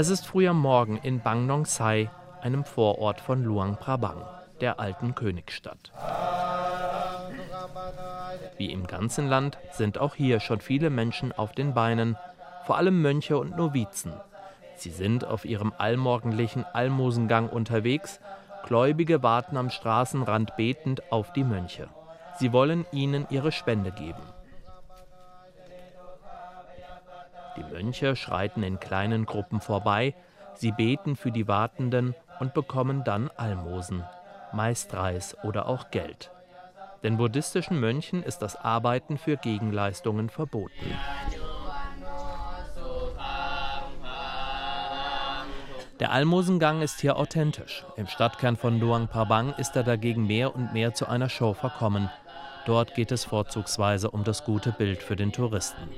Es ist früh am Morgen in Bang Nong Sai, einem Vorort von Luang Prabang, der alten Königsstadt. Wie im ganzen Land sind auch hier schon viele Menschen auf den Beinen, vor allem Mönche und Novizen. Sie sind auf ihrem allmorgendlichen Almosengang unterwegs, Gläubige warten am Straßenrand betend auf die Mönche. Sie wollen ihnen ihre Spende geben. Die Mönche schreiten in kleinen Gruppen vorbei, sie beten für die Wartenden und bekommen dann Almosen, meist Reis oder auch Geld. Den buddhistischen Mönchen ist das Arbeiten für Gegenleistungen verboten. Der Almosengang ist hier authentisch. Im Stadtkern von Luang Prabang ist er dagegen mehr und mehr zu einer Show verkommen. Dort geht es vorzugsweise um das gute Bild für den Touristen.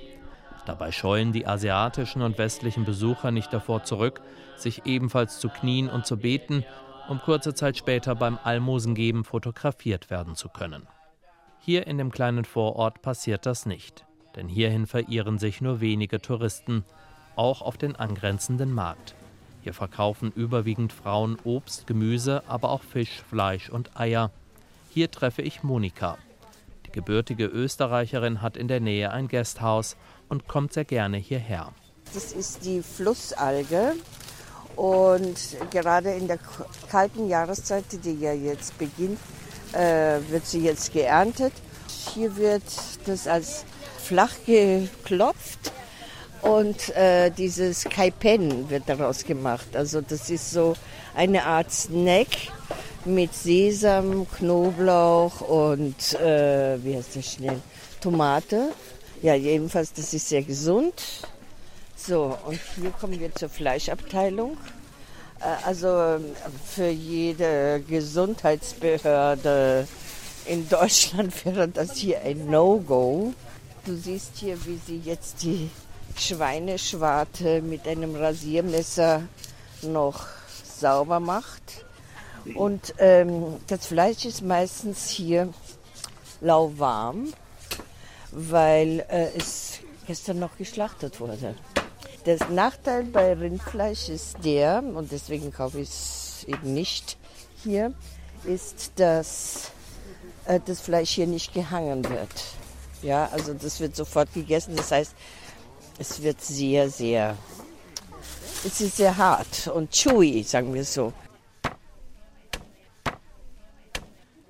Dabei scheuen die asiatischen und westlichen Besucher nicht davor zurück, sich ebenfalls zu knien und zu beten, um kurze Zeit später beim Almosengeben fotografiert werden zu können. Hier in dem kleinen Vorort passiert das nicht, denn hierhin verirren sich nur wenige Touristen, auch auf den angrenzenden Markt. Hier verkaufen überwiegend Frauen Obst, Gemüse, aber auch Fisch, Fleisch und Eier. Hier treffe ich Monika. Die gebürtige Österreicherin hat in der Nähe ein Gasthaus und kommt sehr gerne hierher. Das ist die Flussalge und gerade in der kalten Jahreszeit, die ja jetzt beginnt, äh, wird sie jetzt geerntet. Hier wird das als flach geklopft und äh, dieses Kaipen wird daraus gemacht. Also das ist so eine Art Snack mit Sesam, Knoblauch und äh, wie heißt das schnell? Tomate. Ja, jedenfalls, das ist sehr gesund. So, und hier kommen wir zur Fleischabteilung. Äh, also für jede Gesundheitsbehörde in Deutschland wäre das hier ein No-Go. Du siehst hier, wie sie jetzt die Schweineschwarte mit einem Rasiermesser noch sauber macht. Und ähm, das Fleisch ist meistens hier lauwarm, weil äh, es gestern noch geschlachtet wurde. Der Nachteil bei Rindfleisch ist der, und deswegen kaufe ich es eben nicht hier, ist, dass äh, das Fleisch hier nicht gehangen wird. Ja, also das wird sofort gegessen. Das heißt, es wird sehr, sehr, es ist sehr hart und chewy, sagen wir so.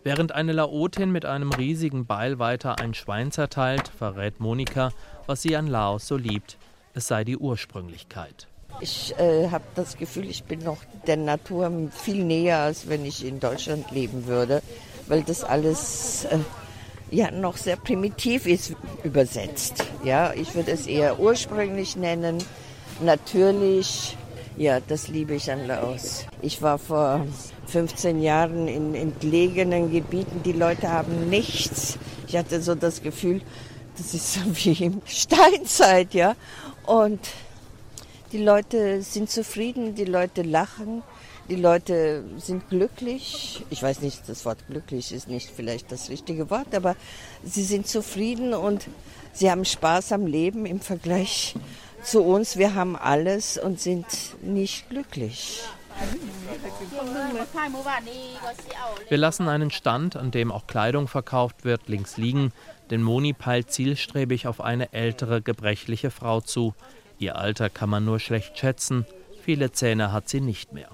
Während eine Laotin mit einem riesigen Beil weiter ein Schwein zerteilt, verrät Monika, was sie an Laos so liebt. Es sei die Ursprünglichkeit. Ich äh, habe das Gefühl, ich bin noch der Natur viel näher, als wenn ich in Deutschland leben würde, weil das alles äh, ja noch sehr primitiv ist übersetzt. Ja, ich würde es eher ursprünglich nennen. Natürlich, ja, das liebe ich an Laos. Ich war vor 15 Jahren in entlegenen Gebieten, die Leute haben nichts. Ich hatte so das Gefühl, das ist so wie im Steinzeit, ja. Und die Leute sind zufrieden, die Leute lachen. Die Leute sind glücklich. Ich weiß nicht, das Wort glücklich ist nicht vielleicht das richtige Wort, aber sie sind zufrieden und sie haben Spaß am Leben im Vergleich zu uns. Wir haben alles und sind nicht glücklich. Wir lassen einen Stand, an dem auch Kleidung verkauft wird, links liegen, denn Moni peilt zielstrebig auf eine ältere, gebrechliche Frau zu. Ihr Alter kann man nur schlecht schätzen, viele Zähne hat sie nicht mehr.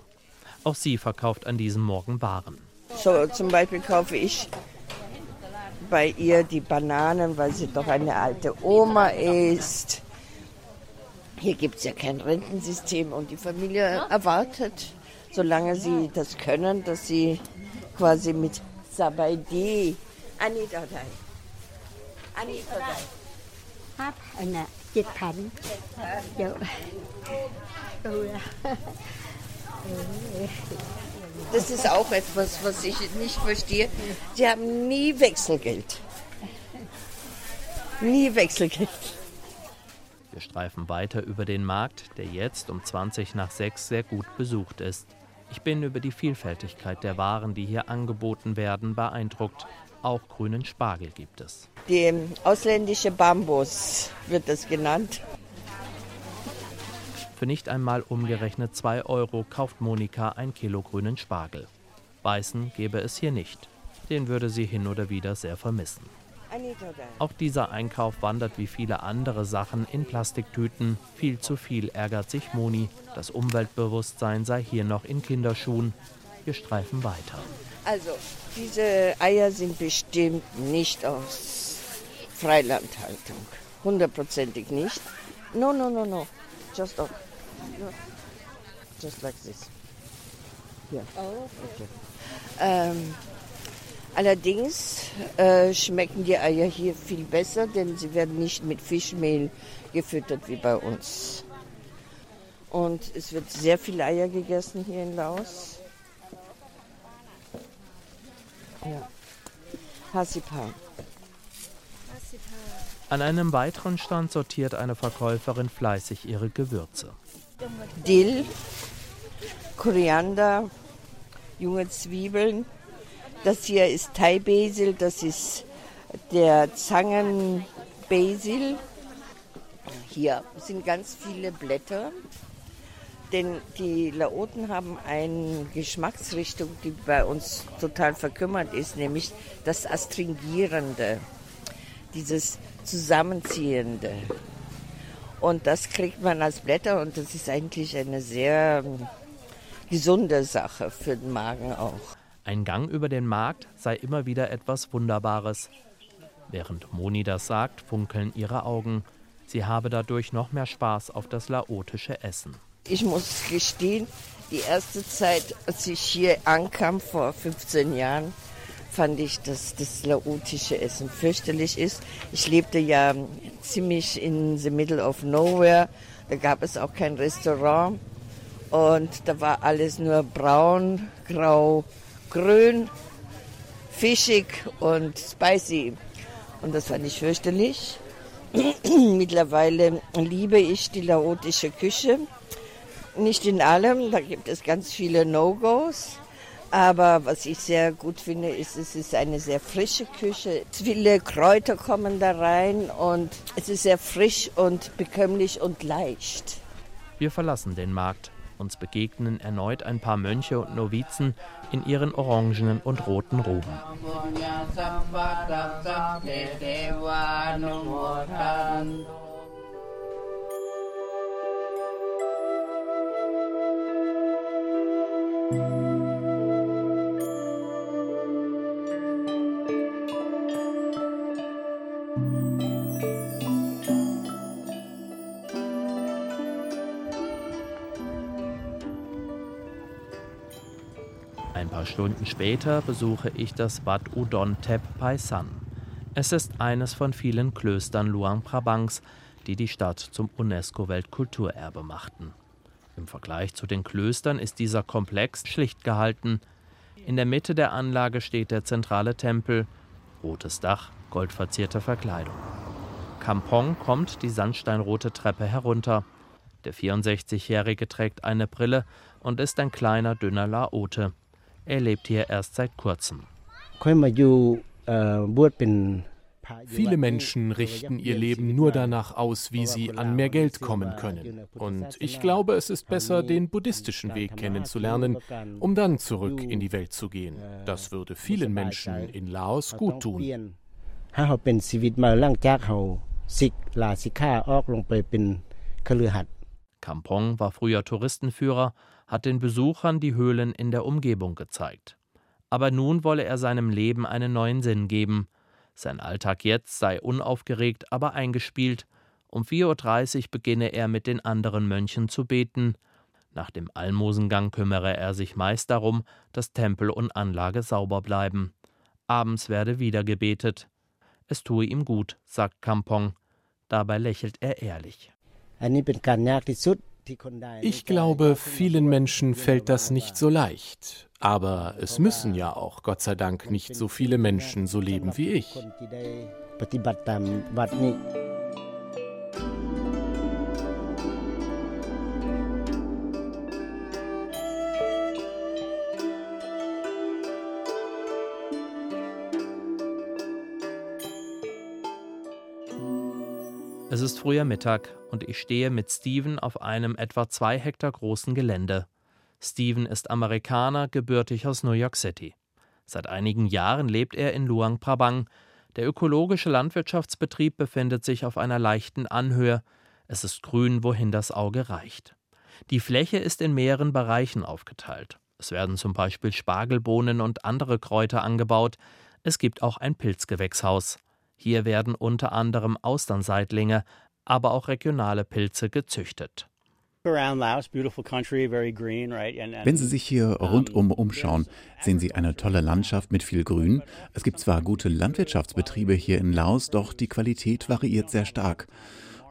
Auch sie verkauft an diesem Morgen Waren. So zum Beispiel kaufe ich bei ihr die Bananen, weil sie doch eine alte Oma ist. Hier gibt es ja kein Rentensystem und die Familie erwartet, solange sie das können, dass sie quasi mit Sabaydi Anita Sabaidi Anitodai. Anitodai. Hấp là dịch Ja. Das ist auch etwas, was ich nicht verstehe. Sie haben nie Wechselgeld. Nie Wechselgeld. Wir streifen weiter über den Markt, der jetzt um 20 nach 6 sehr gut besucht ist. Ich bin über die Vielfältigkeit der Waren, die hier angeboten werden, beeindruckt. Auch grünen Spargel gibt es. Die ausländische Bambus wird das genannt. Für nicht einmal umgerechnet 2 Euro kauft Monika ein Kilo grünen Spargel. Beißen gäbe es hier nicht. Den würde sie hin oder wieder sehr vermissen. Auch dieser Einkauf wandert wie viele andere Sachen in Plastiktüten. Viel zu viel ärgert sich Moni. Das Umweltbewusstsein sei hier noch in Kinderschuhen. Wir streifen weiter. Also, diese Eier sind bestimmt nicht aus Freilandhaltung. Hundertprozentig nicht. No, no, no, no. Just up. No. Just like this. Yeah. Oh, okay. Ähm, allerdings äh, schmecken die Eier hier viel besser, denn sie werden nicht mit Fischmehl gefüttert wie bei uns. Und es wird sehr viel Eier gegessen hier in Laos. Ja. Hasipa. An einem weiteren Stand sortiert eine Verkäuferin fleißig ihre Gewürze. Dill, Koriander, junge Zwiebeln. Das hier ist Thai Basil, das ist der Zangenbasil. Hier sind ganz viele Blätter, denn die Laoten haben eine Geschmacksrichtung, die bei uns total verkümmert ist, nämlich das Astringierende, dieses Zusammenziehende. Und das kriegt man als Blätter und das ist eigentlich eine sehr gesunde Sache für den Magen auch. Ein Gang über den Markt sei immer wieder etwas Wunderbares. Während Moni das sagt, funkeln ihre Augen. Sie habe dadurch noch mehr Spaß auf das laotische Essen. Ich muss gestehen, die erste Zeit, als ich hier ankam vor 15 Jahren, fand ich, dass das laotische Essen fürchterlich ist. Ich lebte ja ziemlich in the middle of nowhere. Da gab es auch kein Restaurant. Und da war alles nur braun, grau, grün, fischig und spicy. Und das fand ich fürchterlich. Mittlerweile liebe ich die laotische Küche. Nicht in allem, da gibt es ganz viele No-Gos. Aber was ich sehr gut finde, ist, es ist eine sehr frische Küche. Viele Kräuter kommen da rein und es ist sehr frisch und bekömmlich und leicht. Wir verlassen den Markt. Uns begegnen erneut ein paar Mönche und Novizen in ihren orangenen und roten Roben. Stunden später besuche ich das Wat Udon Tep Pai San. Es ist eines von vielen Klöstern Luang Prabangs, die die Stadt zum UNESCO-Weltkulturerbe machten. Im Vergleich zu den Klöstern ist dieser Komplex schlicht gehalten. In der Mitte der Anlage steht der zentrale Tempel, rotes Dach, goldverzierte Verkleidung. Kampong kommt die sandsteinrote Treppe herunter. Der 64-Jährige trägt eine Brille und ist ein kleiner, dünner Laote. Er lebt hier erst seit kurzem. Viele Menschen richten ihr Leben nur danach aus, wie sie an mehr Geld kommen können. Und ich glaube, es ist besser, den buddhistischen Weg kennenzulernen, um dann zurück in die Welt zu gehen. Das würde vielen Menschen in Laos gut tun. Kampong war früher Touristenführer hat den Besuchern die Höhlen in der Umgebung gezeigt. Aber nun wolle er seinem Leben einen neuen Sinn geben. Sein Alltag jetzt sei unaufgeregt, aber eingespielt. Um 4.30 Uhr beginne er mit den anderen Mönchen zu beten. Nach dem Almosengang kümmere er sich meist darum, dass Tempel und Anlage sauber bleiben. Abends werde wieder gebetet. Es tue ihm gut, sagt Kampong. Dabei lächelt er ehrlich. Ich glaube, vielen Menschen fällt das nicht so leicht. Aber es müssen ja auch, Gott sei Dank, nicht so viele Menschen so leben wie ich. Früher Mittag und ich stehe mit Steven auf einem etwa zwei Hektar großen Gelände. Steven ist Amerikaner, gebürtig aus New York City. Seit einigen Jahren lebt er in Luang Prabang. Der ökologische Landwirtschaftsbetrieb befindet sich auf einer leichten Anhöhe. Es ist grün, wohin das Auge reicht. Die Fläche ist in mehreren Bereichen aufgeteilt. Es werden zum Beispiel Spargelbohnen und andere Kräuter angebaut. Es gibt auch ein Pilzgewächshaus. Hier werden unter anderem Austernseitlinge, aber auch regionale Pilze gezüchtet. Wenn Sie sich hier rundum umschauen, sehen Sie eine tolle Landschaft mit viel Grün. Es gibt zwar gute Landwirtschaftsbetriebe hier in Laos, doch die Qualität variiert sehr stark.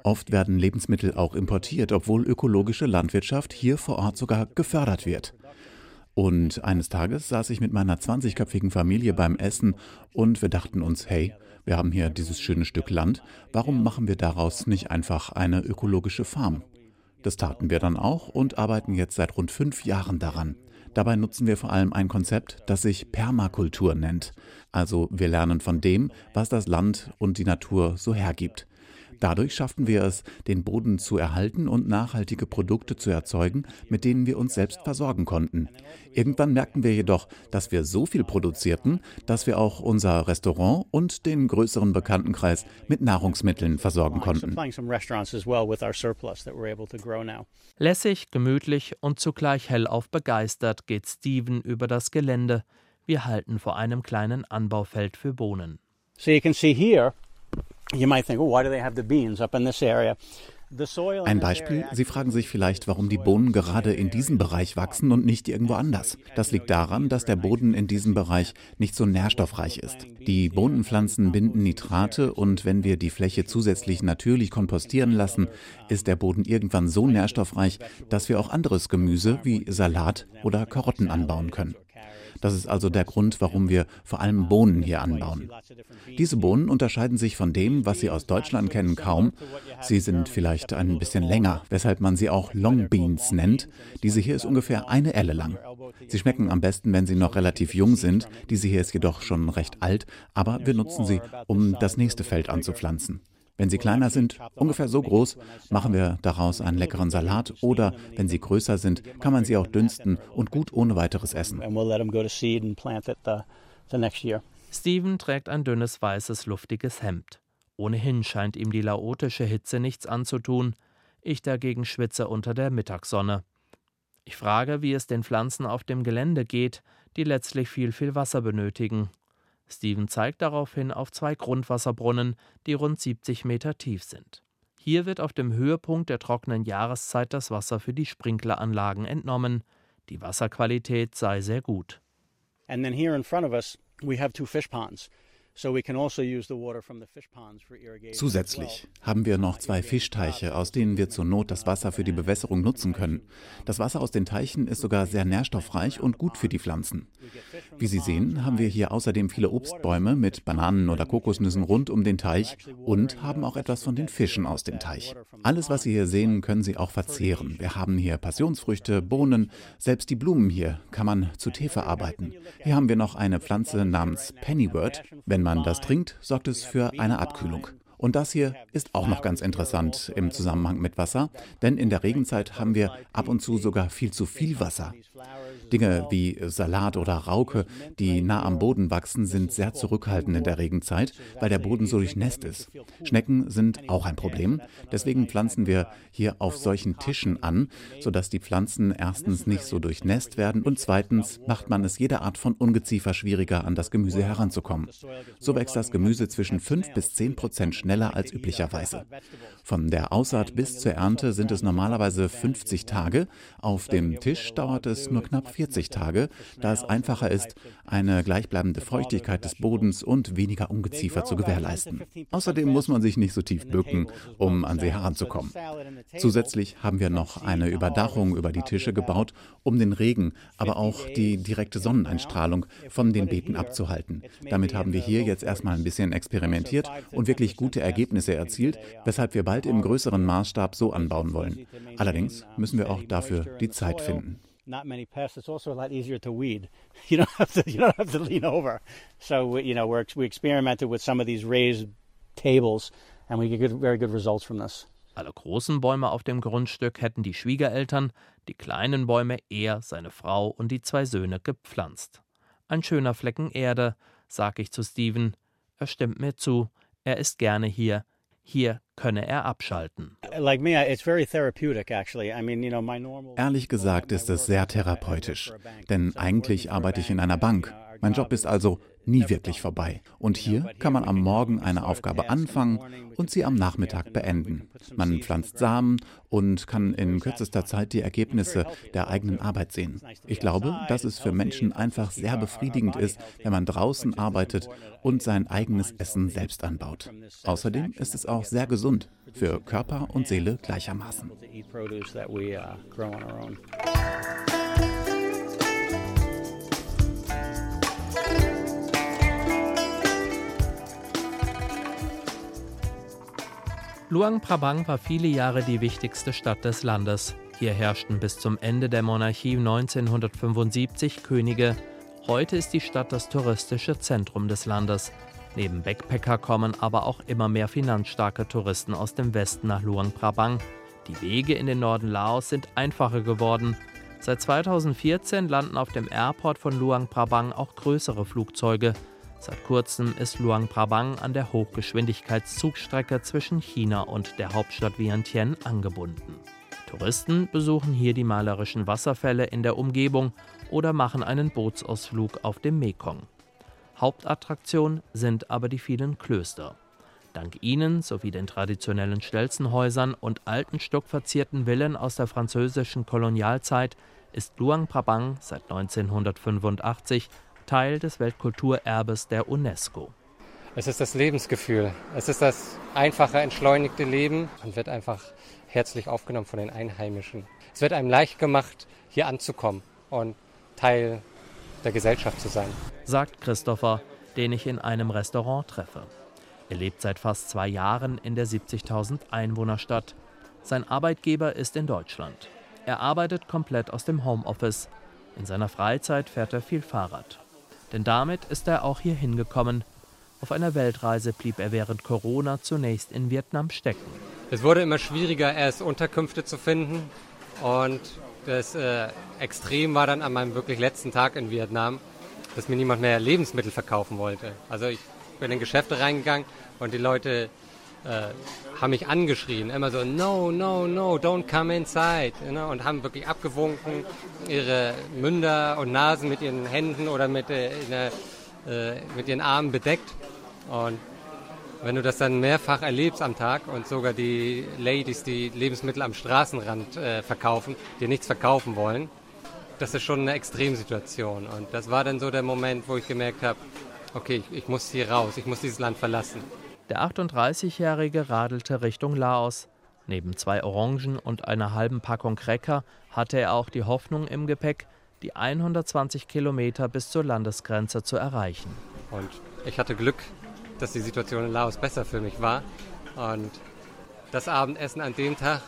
Oft werden Lebensmittel auch importiert, obwohl ökologische Landwirtschaft hier vor Ort sogar gefördert wird. Und eines Tages saß ich mit meiner 20-köpfigen Familie beim Essen und wir dachten uns, hey, wir haben hier dieses schöne Stück Land, warum machen wir daraus nicht einfach eine ökologische Farm? Das taten wir dann auch und arbeiten jetzt seit rund fünf Jahren daran. Dabei nutzen wir vor allem ein Konzept, das sich Permakultur nennt. Also wir lernen von dem, was das Land und die Natur so hergibt. Dadurch schafften wir es, den Boden zu erhalten und nachhaltige Produkte zu erzeugen, mit denen wir uns selbst versorgen konnten. Irgendwann merkten wir jedoch, dass wir so viel produzierten, dass wir auch unser Restaurant und den größeren Bekanntenkreis mit Nahrungsmitteln versorgen konnten. Lässig, gemütlich und zugleich hellauf begeistert geht Steven über das Gelände. Wir halten vor einem kleinen Anbaufeld für Bohnen. So you can see here Ein Beispiel, Sie fragen sich vielleicht, warum die Bohnen gerade in diesem Bereich wachsen und nicht irgendwo anders. Das liegt daran, dass der Boden in diesem Bereich nicht so nährstoffreich ist. Die Bohnenpflanzen binden Nitrate und wenn wir die Fläche zusätzlich natürlich kompostieren lassen, ist der Boden irgendwann so nährstoffreich, dass wir auch anderes Gemüse wie Salat oder Karotten anbauen können. Das ist also der Grund, warum wir vor allem Bohnen hier anbauen. Diese Bohnen unterscheiden sich von dem, was Sie aus Deutschland kennen, kaum. Sie sind vielleicht ein bisschen länger, weshalb man sie auch Long Beans nennt. Diese hier ist ungefähr eine Elle lang. Sie schmecken am besten, wenn sie noch relativ jung sind. Diese hier ist jedoch schon recht alt, aber wir nutzen sie, um das nächste Feld anzupflanzen. Wenn sie kleiner sind, ungefähr so groß, machen wir daraus einen leckeren Salat oder wenn sie größer sind, kann man sie auch dünsten und gut ohne weiteres essen. Steven trägt ein dünnes weißes luftiges Hemd. Ohnehin scheint ihm die laotische Hitze nichts anzutun. Ich dagegen schwitze unter der Mittagssonne. Ich frage, wie es den Pflanzen auf dem Gelände geht, die letztlich viel, viel Wasser benötigen Steven zeigt daraufhin auf zwei Grundwasserbrunnen, die rund 70 Meter tief sind. Hier wird auf dem Höhepunkt der trockenen Jahreszeit das Wasser für die Sprinkleranlagen entnommen. Die Wasserqualität sei sehr gut. And then here in front of us we have two fish ponds. Also Zusätzlich haben wir noch zwei Fischteiche, aus denen wir zur Not das Wasser für die Bewässerung nutzen können. Das Wasser aus den Teichen ist sogar sehr nährstoffreich und gut für die Pflanzen. Wie Sie sehen, haben wir hier außerdem viele Obstbäume mit Bananen oder Kokosnüssen rund um den Teich und haben auch etwas von den Fischen aus dem Teich. Alles, was Sie hier sehen, können Sie auch verzehren. Wir haben hier Passionsfrüchte, Bohnen, selbst die Blumen hier kann man zu Tee verarbeiten. Hier haben wir noch eine Pflanze namens Pennywort. Wenn man das trinkt, sorgt es für eine Abkühlung. Und das hier ist auch noch ganz interessant im Zusammenhang mit Wasser, denn in der Regenzeit haben wir ab und zu sogar viel zu viel Wasser. Dinge wie Salat oder Rauke, die nah am Boden wachsen, sind sehr zurückhaltend in der Regenzeit, weil der Boden so durchnässt ist. Schnecken sind auch ein Problem. Deswegen pflanzen wir hier auf solchen Tischen an, sodass die Pflanzen erstens nicht so durchnässt werden und zweitens macht man es jeder Art von Ungeziefer schwieriger, an das Gemüse heranzukommen. So wächst das Gemüse zwischen 5 bis 10 Prozent schneller als üblicherweise. Von der Aussaat bis zur Ernte sind es normalerweise 50 Tage. Auf dem Tisch dauert es nur knapp 40 Tage, da es einfacher ist, eine gleichbleibende Feuchtigkeit des Bodens und weniger Ungeziefer zu gewährleisten. Außerdem muss man sich nicht so tief bücken, um an sie heranzukommen. Zusätzlich haben wir noch eine Überdachung über die Tische gebaut, um den Regen, aber auch die direkte Sonneneinstrahlung von den Beeten abzuhalten. Damit haben wir hier jetzt erstmal ein bisschen experimentiert und wirklich gute Ergebnisse erzielt, weshalb wir bald im größeren Maßstab so anbauen wollen. Allerdings müssen wir auch dafür die Zeit finden. not many pests. It's also a lot easier to weed. You don't have to you don't have to lean over. So you know we we experimented with some of these raised tables and we get good, very good results from this. Alle großen Bäume auf dem Grundstück hätten die Schwiegereltern, die kleinen Bäume er, seine Frau und die zwei Söhne gepflanzt. Ein schöner Flecken Erde, sag ich zu Steven. Er stimmt mir zu, er ist gerne hier. Hier könne er abschalten. Ehrlich gesagt ist es sehr therapeutisch, denn eigentlich arbeite ich in einer Bank. Mein Job ist also nie wirklich vorbei. Und hier kann man am Morgen eine Aufgabe anfangen und sie am Nachmittag beenden. Man pflanzt Samen und kann in kürzester Zeit die Ergebnisse der eigenen Arbeit sehen. Ich glaube, dass es für Menschen einfach sehr befriedigend ist, wenn man draußen arbeitet und sein eigenes Essen selbst anbaut. Außerdem ist es auch sehr gesund für Körper und Seele gleichermaßen. Luang Prabang war viele Jahre die wichtigste Stadt des Landes. Hier herrschten bis zum Ende der Monarchie 1975 Könige. Heute ist die Stadt das touristische Zentrum des Landes. Neben Backpacker kommen aber auch immer mehr finanzstarke Touristen aus dem Westen nach Luang Prabang. Die Wege in den Norden Laos sind einfacher geworden. Seit 2014 landen auf dem Airport von Luang Prabang auch größere Flugzeuge. Seit kurzem ist Luang Prabang an der Hochgeschwindigkeitszugstrecke zwischen China und der Hauptstadt Vientiane angebunden. Touristen besuchen hier die malerischen Wasserfälle in der Umgebung oder machen einen Bootsausflug auf dem Mekong. Hauptattraktion sind aber die vielen Klöster. Dank ihnen sowie den traditionellen Stelzenhäusern und alten stuckverzierten Villen aus der französischen Kolonialzeit ist Luang Prabang seit 1985 Teil des Weltkulturerbes der UNESCO. Es ist das Lebensgefühl. Es ist das einfache, entschleunigte Leben. Man wird einfach herzlich aufgenommen von den Einheimischen. Es wird einem leicht gemacht, hier anzukommen und Teil der Gesellschaft zu sein. Sagt Christopher, den ich in einem Restaurant treffe. Er lebt seit fast zwei Jahren in der 70.000 Einwohnerstadt. Sein Arbeitgeber ist in Deutschland. Er arbeitet komplett aus dem Homeoffice. In seiner Freizeit fährt er viel Fahrrad. Denn damit ist er auch hier hingekommen. Auf einer Weltreise blieb er während Corona zunächst in Vietnam stecken. Es wurde immer schwieriger, erst Unterkünfte zu finden. Und das äh, Extrem war dann an meinem wirklich letzten Tag in Vietnam, dass mir niemand mehr Lebensmittel verkaufen wollte. Also ich bin in Geschäfte reingegangen und die Leute äh, haben mich angeschrien, immer so, no, no, no, don't come inside, know, und haben wirklich abgewunken, ihre Münder und Nasen mit ihren Händen oder mit, äh, der, äh, mit ihren Armen bedeckt. Und wenn du das dann mehrfach erlebst am Tag und sogar die Ladies, die Lebensmittel am Straßenrand äh, verkaufen, dir nichts verkaufen wollen, das ist schon eine Extremsituation. Und das war dann so der Moment, wo ich gemerkt habe, okay, ich, ich muss hier raus, ich muss dieses Land verlassen. Der 38-Jährige radelte Richtung Laos. Neben zwei Orangen und einer halben Packung Cracker hatte er auch die Hoffnung im Gepäck, die 120 Kilometer bis zur Landesgrenze zu erreichen. Und ich hatte Glück, dass die Situation in Laos besser für mich war. Und das Abendessen an dem Tag,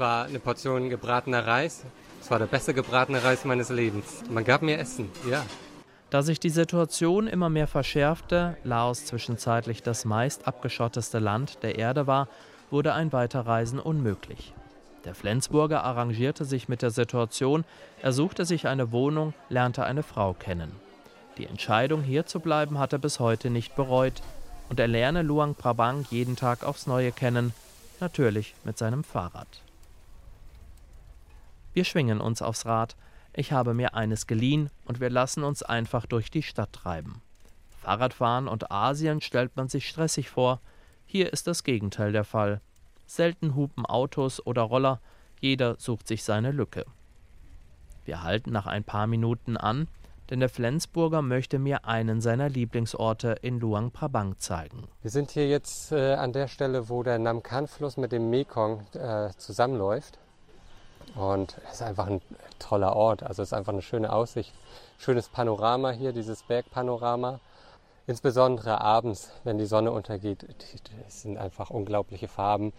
war eine Portion gebratener Reis. Es war der beste gebratene Reis meines Lebens. Man gab mir Essen, ja. Da sich die Situation immer mehr verschärfte, Laos zwischenzeitlich das meist abgeschotteste Land der Erde war, wurde ein Weiterreisen unmöglich. Der Flensburger arrangierte sich mit der Situation, er suchte sich eine Wohnung, lernte eine Frau kennen. Die Entscheidung, hier zu bleiben, hat er bis heute nicht bereut und er lerne Luang Prabang jeden Tag aufs Neue kennen, natürlich mit seinem Fahrrad. Wir schwingen uns aufs Rad, ich habe mir eines geliehen und wir lassen uns einfach durch die Stadt treiben. Fahrradfahren und Asien stellt man sich stressig vor. Hier ist das Gegenteil der Fall. Selten hupen Autos oder Roller, jeder sucht sich seine Lücke. Wir halten nach ein paar Minuten an, denn der Flensburger möchte mir einen seiner Lieblingsorte in Luang Prabang zeigen. Wir sind hier jetzt äh, an der Stelle, wo der Namkan-Fluss mit dem Mekong äh, zusammenläuft. Und es ist einfach ein toller Ort. Also es ist einfach eine schöne Aussicht. Schönes Panorama hier, dieses Bergpanorama. Insbesondere abends, wenn die Sonne untergeht. Es sind einfach unglaubliche Farben.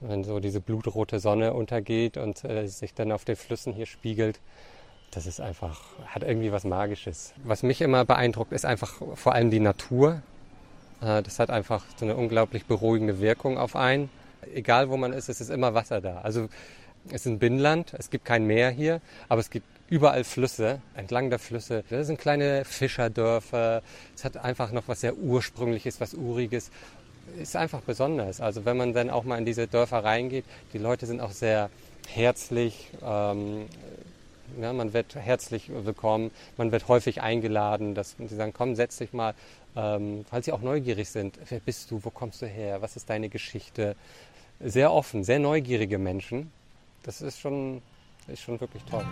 Wenn so diese blutrote Sonne untergeht und äh, sich dann auf den Flüssen hier spiegelt. Das ist einfach, hat irgendwie was Magisches. Was mich immer beeindruckt, ist einfach vor allem die Natur. Äh, das hat einfach so eine unglaublich beruhigende Wirkung auf einen. Egal wo man ist, es ist immer Wasser da. Also es ist ein Binnenland, es gibt kein Meer hier, aber es gibt überall Flüsse, entlang der Flüsse. Das sind kleine Fischerdörfer. Es hat einfach noch was sehr Ursprüngliches, was Uriges. Ist einfach besonders. Also wenn man dann auch mal in diese Dörfer reingeht, die Leute sind auch sehr herzlich. Ähm, ja, man wird herzlich willkommen, man wird häufig eingeladen, dass sie sagen, komm, setz dich mal, ähm, weil sie auch neugierig sind. Wer bist du? Wo kommst du her? Was ist deine Geschichte? Sehr offen, sehr neugierige Menschen. Das ist schon, ist schon wirklich toll.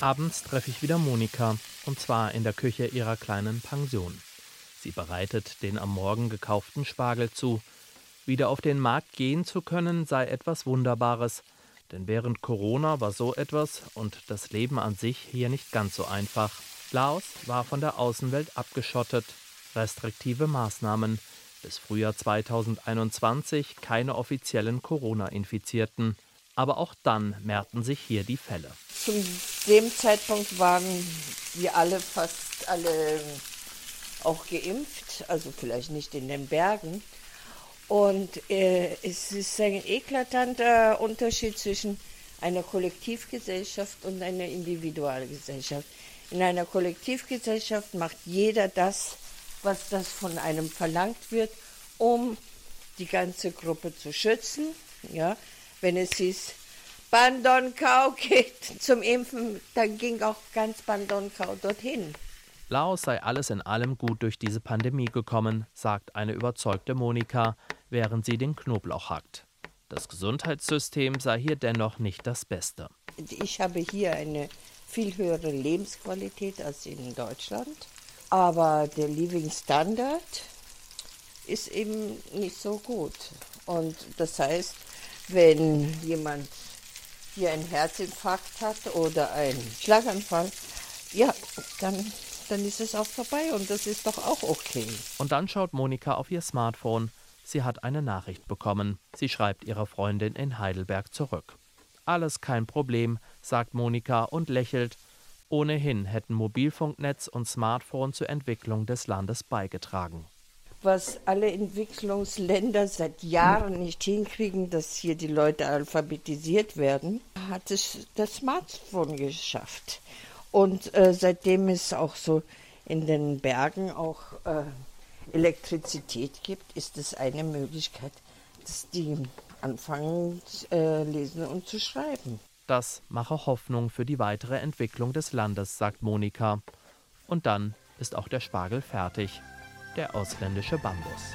Abends treffe ich wieder Monika, und zwar in der Küche ihrer kleinen Pension. Sie bereitet den am Morgen gekauften Spargel zu. Wieder auf den Markt gehen zu können, sei etwas Wunderbares, denn während Corona war so etwas und das Leben an sich hier nicht ganz so einfach. Laos war von der Außenwelt abgeschottet. Restriktive Maßnahmen. Bis Frühjahr 2021 keine offiziellen Corona-Infizierten. Aber auch dann mehrten sich hier die Fälle. Zu dem Zeitpunkt waren wir alle fast alle auch geimpft, also vielleicht nicht in den Bergen. Und äh, es ist ein eklatanter Unterschied zwischen einer Kollektivgesellschaft und einer Individualgesellschaft. In einer Kollektivgesellschaft macht jeder das, was das von einem verlangt wird, um die ganze Gruppe zu schützen. Ja, wenn es hieß, Bandonkau geht zum Impfen, dann ging auch ganz Bandonkau dorthin. Laos sei alles in allem gut durch diese Pandemie gekommen, sagt eine überzeugte Monika, während sie den Knoblauch hackt. Das Gesundheitssystem sei hier dennoch nicht das Beste. Ich habe hier eine viel höhere Lebensqualität als in Deutschland, aber der Living Standard ist eben nicht so gut. Und das heißt, wenn jemand hier einen Herzinfarkt hat oder einen Schlaganfall, ja, dann, dann ist es auch vorbei und das ist doch auch okay. Und dann schaut Monika auf ihr Smartphone. Sie hat eine Nachricht bekommen. Sie schreibt ihrer Freundin in Heidelberg zurück. Alles kein Problem, sagt Monika und lächelt. Ohnehin hätten Mobilfunknetz und Smartphone zur Entwicklung des Landes beigetragen was alle Entwicklungsländer seit Jahren nicht hinkriegen, dass hier die Leute alphabetisiert werden, hat es das Smartphone geschafft. Und äh, seitdem es auch so in den Bergen auch äh, Elektrizität gibt, ist es eine Möglichkeit, dass die anfangen äh, lesen und zu schreiben. Das mache Hoffnung für die weitere Entwicklung des Landes, sagt Monika. Und dann ist auch der Spargel fertig der ausländische Bambus.